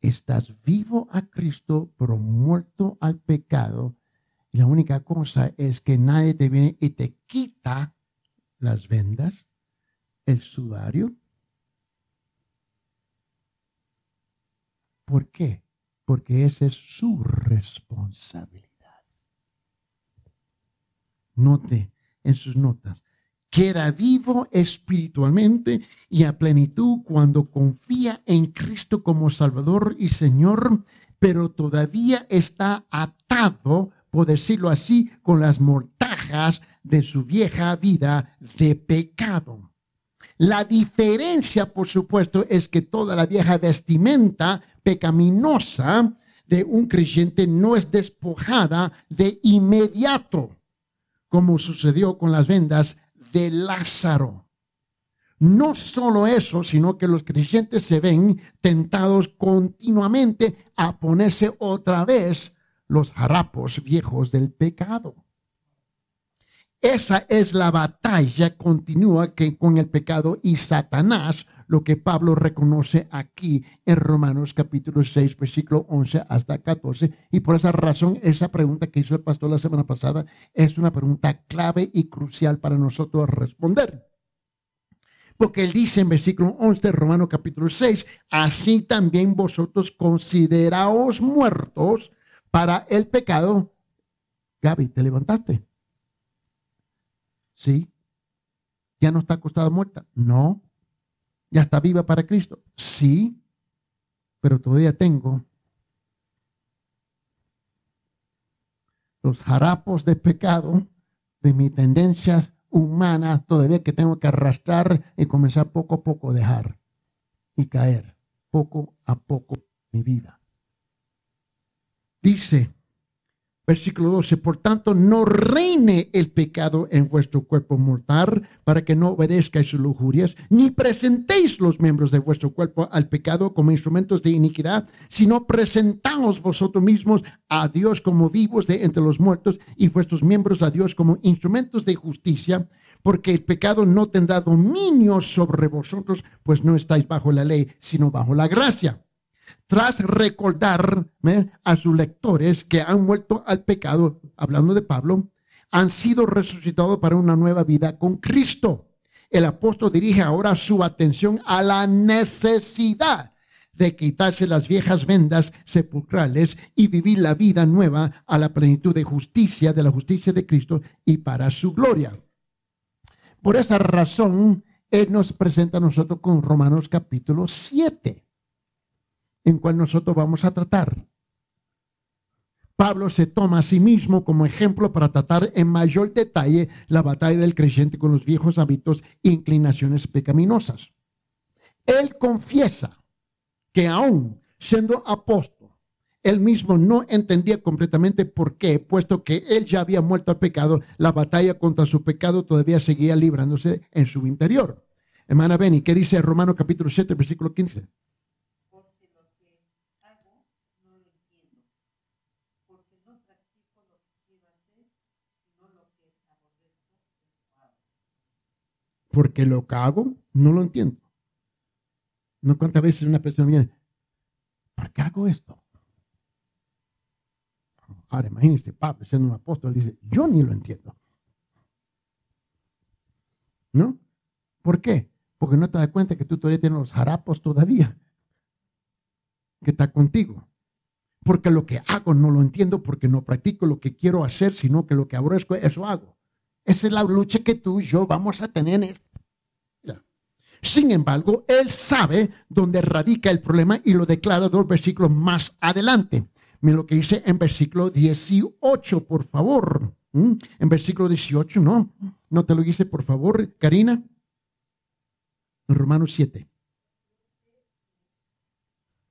Estás vivo a Cristo, pero muerto al pecado. La única cosa es que nadie te viene y te quita las vendas, el sudario. ¿Por qué? Porque esa es su responsabilidad. Note en sus notas, queda vivo espiritualmente y a plenitud cuando confía en Cristo como Salvador y Señor, pero todavía está atado, por decirlo así, con las mortajas de su vieja vida de pecado. La diferencia, por supuesto, es que toda la vieja vestimenta pecaminosa de un creyente no es despojada de inmediato como sucedió con las vendas de Lázaro. No solo eso, sino que los creyentes se ven tentados continuamente a ponerse otra vez los harapos viejos del pecado. Esa es la batalla continua que con el pecado y Satanás lo que Pablo reconoce aquí en Romanos capítulo 6, versículo 11 hasta 14. Y por esa razón, esa pregunta que hizo el pastor la semana pasada es una pregunta clave y crucial para nosotros responder. Porque él dice en versículo 11 de Romanos capítulo 6, así también vosotros consideraos muertos para el pecado. Gaby, ¿te levantaste? Sí. ¿Ya no está acostada muerta? No. ¿Ya está viva para Cristo? Sí, pero todavía tengo los harapos de pecado de mis tendencias humanas todavía que tengo que arrastrar y comenzar poco a poco a dejar y caer poco a poco mi vida. Dice Versículo 12, por tanto, no reine el pecado en vuestro cuerpo mortal para que no obedezcáis sus lujurias, ni presentéis los miembros de vuestro cuerpo al pecado como instrumentos de iniquidad, sino presentaos vosotros mismos a Dios como vivos de entre los muertos y vuestros miembros a Dios como instrumentos de justicia, porque el pecado no tendrá dominio sobre vosotros, pues no estáis bajo la ley, sino bajo la gracia tras recordar a sus lectores que han vuelto al pecado, hablando de Pablo, han sido resucitados para una nueva vida con Cristo. El apóstol dirige ahora su atención a la necesidad de quitarse las viejas vendas sepulcrales y vivir la vida nueva a la plenitud de justicia, de la justicia de Cristo y para su gloria. Por esa razón, Él nos presenta a nosotros con Romanos capítulo 7 en cual nosotros vamos a tratar. Pablo se toma a sí mismo como ejemplo para tratar en mayor detalle la batalla del creyente con los viejos hábitos e inclinaciones pecaminosas. Él confiesa que aún siendo apóstol, él mismo no entendía completamente por qué, puesto que él ya había muerto al pecado, la batalla contra su pecado todavía seguía librándose en su interior. Hermana Beni, ¿qué dice Romano capítulo 7, versículo 15? Porque lo que hago no lo entiendo. No cuántas veces una persona viene, ¿por qué hago esto? Ahora imagínense, Pablo siendo un apóstol, dice, yo ni lo entiendo. ¿No? ¿Por qué? Porque no te das cuenta que tú todavía tienes los harapos todavía, que está contigo. Porque lo que hago no lo entiendo, porque no practico lo que quiero hacer, sino que lo que aborrezco, eso hago. Esa es la lucha que tú y yo vamos a tener. Sin embargo, él sabe dónde radica el problema y lo declara dos versículos más adelante. Mira lo que dice en versículo 18, por favor. ¿Mm? En versículo 18, no. No te lo dice, por favor, Karina. En Romanos 7.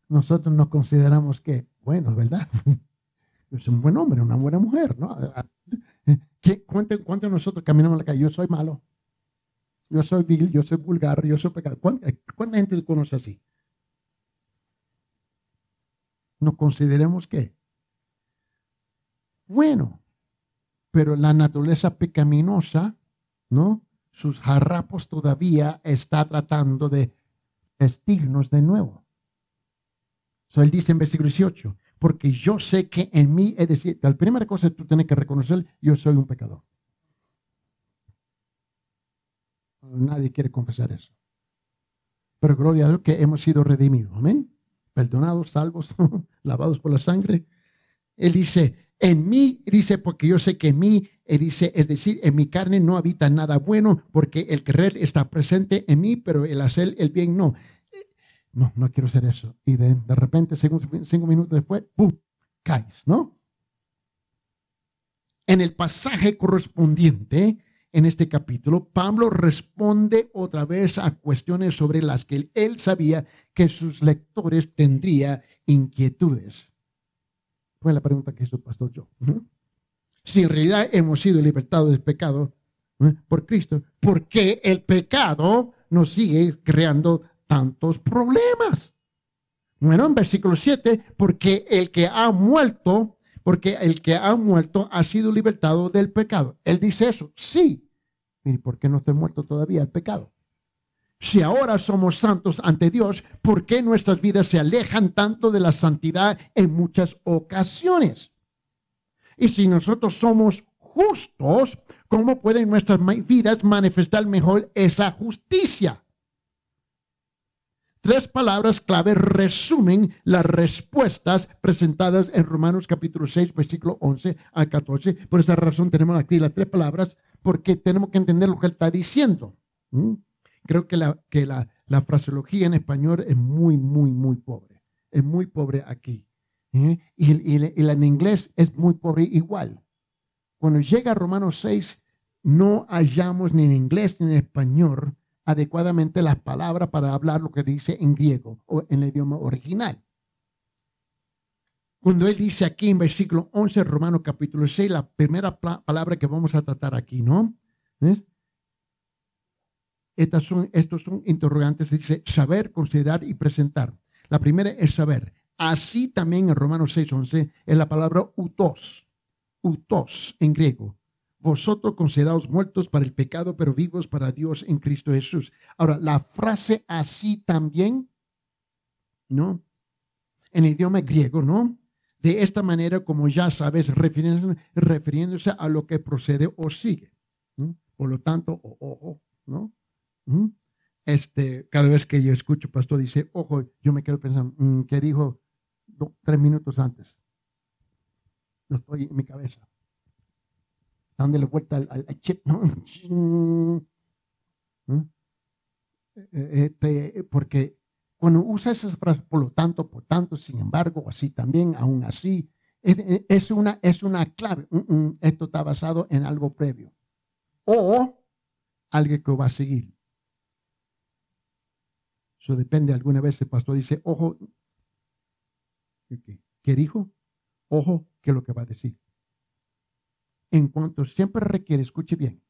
Nosotros nos consideramos que, bueno, ¿verdad? Es un buen hombre, una buena mujer, ¿no? ¿Cuántos de nosotros caminamos en la calle? Yo soy malo. Yo soy vil, yo soy vulgar, yo soy pecado. ¿Cuánta, gente lo conoce así? Nos consideremos que. Bueno, pero la naturaleza pecaminosa, ¿no? Sus harrapos todavía está tratando de vestirnos de nuevo. So, él dice en versículo 18, porque yo sé que en mí, es decir, la primera cosa que tú tienes que reconocer, yo soy un pecador. Nadie quiere confesar eso. Pero gloria a Dios que hemos sido redimidos. Amén. Perdonados, salvos, lavados por la sangre. Él dice, en mí, dice, porque yo sé que en mí, él dice, es decir, en mi carne no habita nada bueno, porque el querer está presente en mí, pero el hacer el bien no. No, no quiero hacer eso. Y de, de repente, cinco, cinco minutos después, ¡pum! caes, ¿no? En el pasaje correspondiente, en este capítulo, Pablo responde otra vez a cuestiones sobre las que él sabía que sus lectores tendrían inquietudes. Fue la pregunta que hizo el pastor yo. Si en realidad hemos sido libertados del pecado ¿eh? por Cristo, ¿por qué el pecado nos sigue creando tantos problemas? Bueno, en versículo 7, porque el que ha muerto, porque el que ha muerto ha sido libertado del pecado. Él dice eso, sí. ¿Y por qué no estoy muerto todavía el pecado? Si ahora somos santos ante Dios, ¿por qué nuestras vidas se alejan tanto de la santidad en muchas ocasiones? Y si nosotros somos justos, ¿cómo pueden nuestras vidas manifestar mejor esa justicia? Tres palabras clave resumen las respuestas presentadas en Romanos capítulo 6, versículo 11 a 14. Por esa razón tenemos aquí las tres palabras, porque tenemos que entender lo que él está diciendo. ¿Mm? Creo que la, que la, la fraseología en español es muy, muy, muy pobre. Es muy pobre aquí. ¿eh? Y, y, la en inglés es muy pobre igual. Cuando llega Romanos 6, no hallamos ni en inglés ni en español adecuadamente las palabras para hablar lo que dice en griego o en el idioma original. Cuando él dice aquí en versículo 11, Romanos capítulo 6, la primera palabra que vamos a tratar aquí, ¿no? ¿Es? Estas son, estos son interrogantes, dice saber, considerar y presentar. La primera es saber. Así también en Romanos 6:11 es la palabra utos, utos en griego. Vosotros considerados muertos para el pecado, pero vivos para Dios en Cristo Jesús. Ahora, la frase así también, ¿no? En el idioma griego, ¿no? De esta manera, como ya sabes, refiriéndose, a lo que procede o sigue. Por lo tanto, ojo, ¿no? Este, cada vez que yo escucho, pastor dice, ojo, yo me quedo pensando, mm, ¿qué dijo tres minutos antes? No estoy en mi cabeza. Dándole vuelta al, chip, ¿no? E, e, este, porque cuando usa esas frases, por lo tanto, por tanto, sin embargo, así también, aún así, es, una, es una clave. Mm, mm, esto está basado en algo previo. O algo que va a seguir. Eso depende. Alguna vez el pastor dice, ojo, ¿qué dijo? Ojo, ¿qué es lo que va a decir? En cuanto siempre requiere, escuche bien,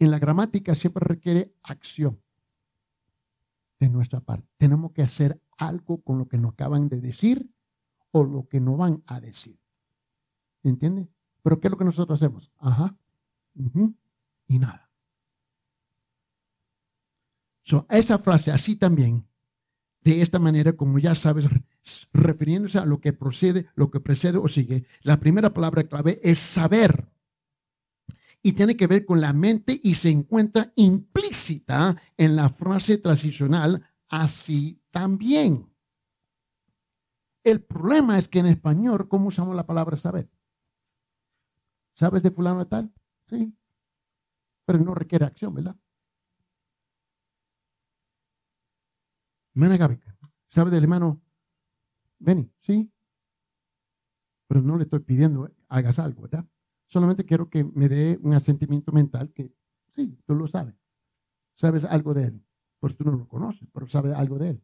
en la gramática siempre requiere acción de nuestra parte. Tenemos que hacer algo con lo que nos acaban de decir o lo que no van a decir. ¿Entiende? Pero ¿qué es lo que nosotros hacemos? Ajá. y nada esa frase, así también, de esta manera, como ya sabes, refiriéndose a lo que procede, lo que precede o sigue, la primera palabra clave es saber. Y tiene que ver con la mente y se encuentra implícita en la frase transicional, así también. El problema es que en español, ¿cómo usamos la palabra saber? ¿Sabes de fulano tal? Sí. Pero no requiere acción, ¿verdad? Hermana Gaby, ¿sabe del hermano Benny? Sí. Pero no le estoy pidiendo hagas algo, ¿verdad? Solamente quiero que me dé un asentimiento mental que sí, tú lo sabes. Sabes algo de él. Porque tú no lo conoces, pero sabes algo de él.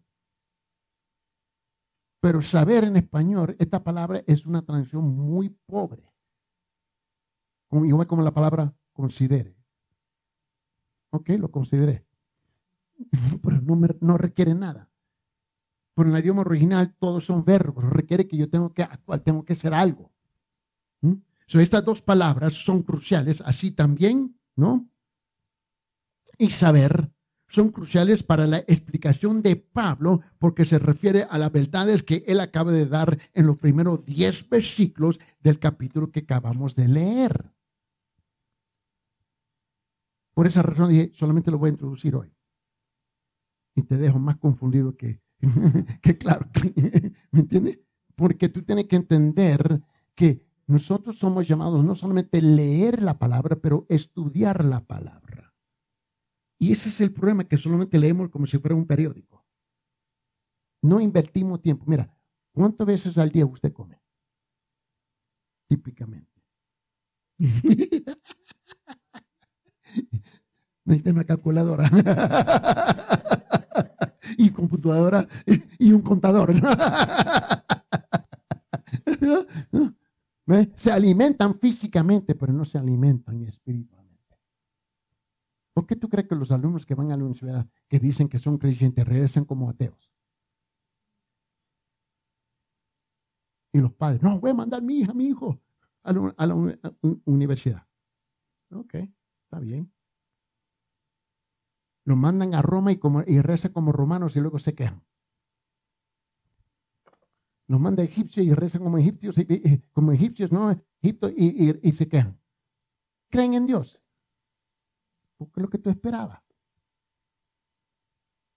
Pero saber en español, esta palabra es una traducción muy pobre. igual como la palabra considere. Ok, lo consideré. pero no, no requiere nada. Pero en el idioma original todos son verbos, requiere que yo tengo que actuar, tengo que hacer algo. ¿Mm? estas dos palabras son cruciales, así también, ¿no? Y saber, son cruciales para la explicación de Pablo porque se refiere a las verdades que él acaba de dar en los primeros 10 versículos del capítulo que acabamos de leer. Por esa razón dije, solamente lo voy a introducir hoy. Y te dejo más confundido que, que claro. ¿Me entiendes? Porque tú tienes que entender que nosotros somos llamados no solamente leer la palabra, pero estudiar la palabra. Y ese es el problema, que solamente leemos como si fuera un periódico. No invertimos tiempo. Mira, ¿cuántas veces al día usted come? Típicamente. Necesita una calculadora. Y computadora y un contador. Se alimentan físicamente, pero no se alimentan espiritualmente. ¿Por qué tú crees que los alumnos que van a la universidad, que dicen que son creyentes, regresan como ateos? Y los padres, no, voy a mandar a mi hija, mi hijo a la, universidad. Ok, está bien. Lo mandan a Roma y, como, y reza como romanos y luego se quejan. Los manda a egipcios y rezan como egipcios, como egipcios, no, Egipto, y, se quejan. Creen en Dios. ¿Qué es lo que tú esperabas?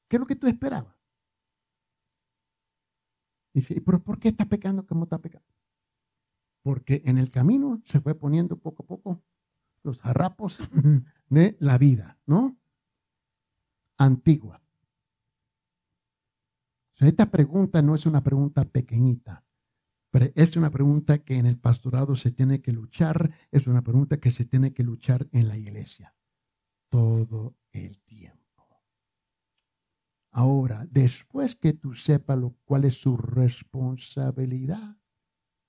¿Qué es lo que tú esperabas? Dice, ¿pero por qué está pecando como está pecando? Porque en el camino se fue poniendo poco a poco los harrapos de la vida, ¿no? Antigua. Esta pregunta no es una pregunta pequeñita, pero es una pregunta que en el pastorado se tiene que luchar, es una pregunta que se tiene que luchar en la iglesia todo el tiempo. Ahora, después que tú sepas lo, cuál es su responsabilidad,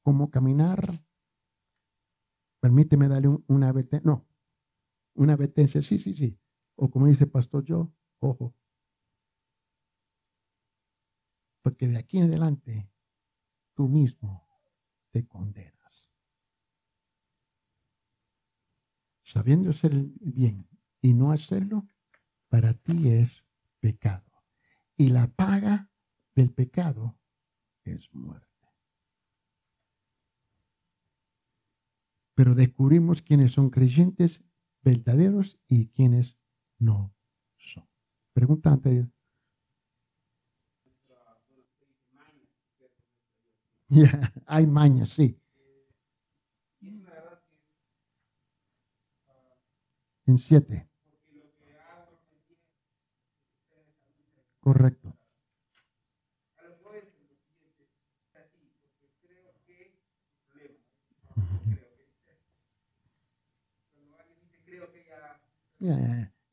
cómo caminar, permíteme darle una advertencia, no, una advertencia, sí, sí, sí, o como dice pastor yo, ojo, porque de aquí en adelante tú mismo te condenas. Sabiendo hacer el bien y no hacerlo, para ti es pecado. Y la paga del pecado es muerte. Pero descubrimos quiénes son creyentes verdaderos y quiénes no son. Pregunta anterior. hay mañas, sí. En siete. Correcto.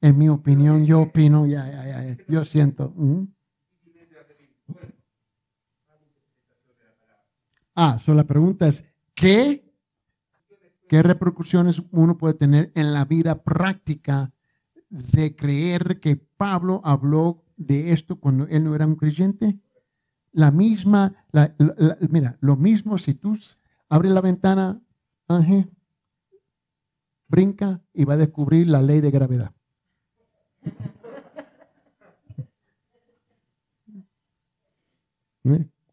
En mi opinión, yo opino, ya, ya, ya, yo siento. Ah, so la pregunta es, ¿qué, ¿qué repercusiones uno puede tener en la vida práctica de creer que Pablo habló de esto cuando él no era un creyente? La misma, mira, lo mismo si tú abres la ventana, ángel, brinca y va a descubrir la ley de gravedad.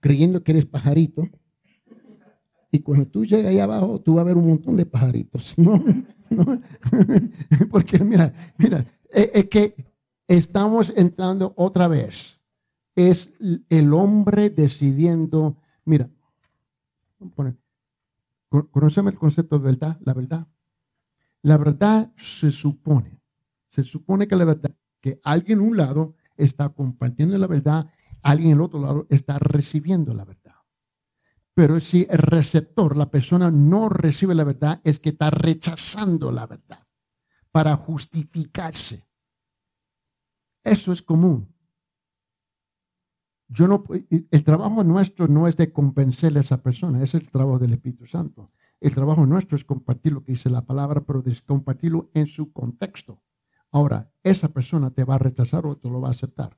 Creyendo que eres pajarito y cuando tú llegas ahí abajo, tú vas a ver un montón de pajaritos. Porque mira, mira, es que estamos entrando otra vez. Es el hombre decidiendo, mira, conocemos el concepto de verdad, la verdad. La verdad se supone, se supone que la verdad, que alguien en un lado está compartiendo la verdad, alguien en el otro lado está recibiendo la verdad. Pero si el receptor, la persona no recibe la verdad, es que está rechazando la verdad para justificarse. Eso es común. Yo no, el trabajo nuestro no es de convencerle a esa persona, es el trabajo del Espíritu Santo. El trabajo nuestro es compartir lo que dice la palabra, pero compartirlo en su contexto. Ahora, esa persona te va a rechazar o te lo va a aceptar.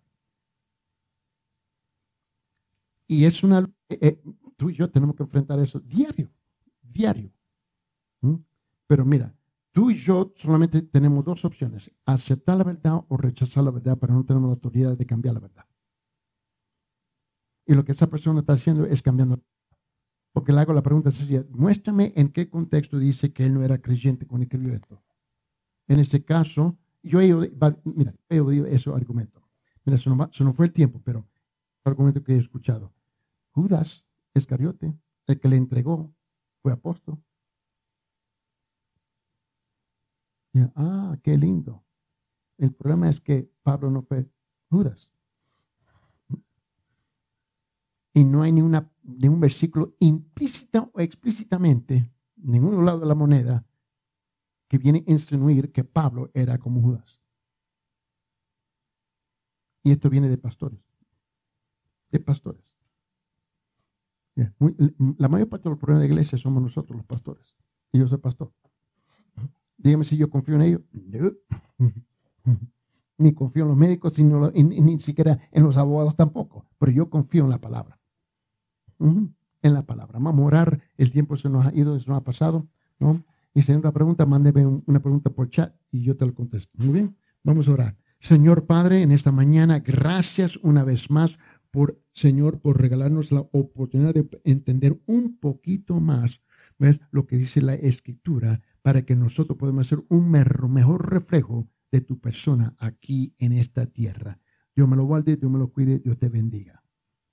Y es una... Eh, tú y yo tenemos que enfrentar eso diario, diario. ¿Mm? Pero mira, Tú y yo solamente tenemos dos opciones, aceptar la verdad o rechazar la verdad, pero no tenemos la autoridad de cambiar la verdad. Y lo que esa persona está haciendo es cambiando. Porque le hago la pregunta sencilla, muéstrame en qué contexto dice que él no era creyente cuando escribió esto. En ese caso, yo he oído, mira, he oído ese argumento. Mira, eso no, fue el tiempo, pero argumento que he escuchado. Judas Escariote, el que le entregó, fue apóstol. ah, qué lindo. El problema es que Pablo no fue Judas. Y no hay ni, una, ni un versículo implícita o explícitamente, ningún lado de la moneda, que viene a insinuir que Pablo era como Judas. Y esto viene de pastores. De pastores. la mayor parte de los problemas de la iglesia somos nosotros los pastores. Y yo soy pastor. Dígame si yo confío en ellos. Ni confío en los médicos, ni, ni, siquiera en los abogados tampoco. Pero yo confío en la palabra. En la palabra. Vamos a orar. El tiempo se nos ha ido, se nos ha pasado. ¿no? Y si hay una pregunta, mándeme una pregunta por chat y yo te la contesto. Muy bien, vamos a orar. Señor Padre, en esta mañana, gracias una vez más por, Señor, por regalarnos la oportunidad de entender un poquito más ¿ves? lo que dice la Escritura para que nosotros podamos hacer un mejor reflejo de tu persona aquí en esta tierra. Dios me lo guarde, Dios me lo cuide, Dios te bendiga.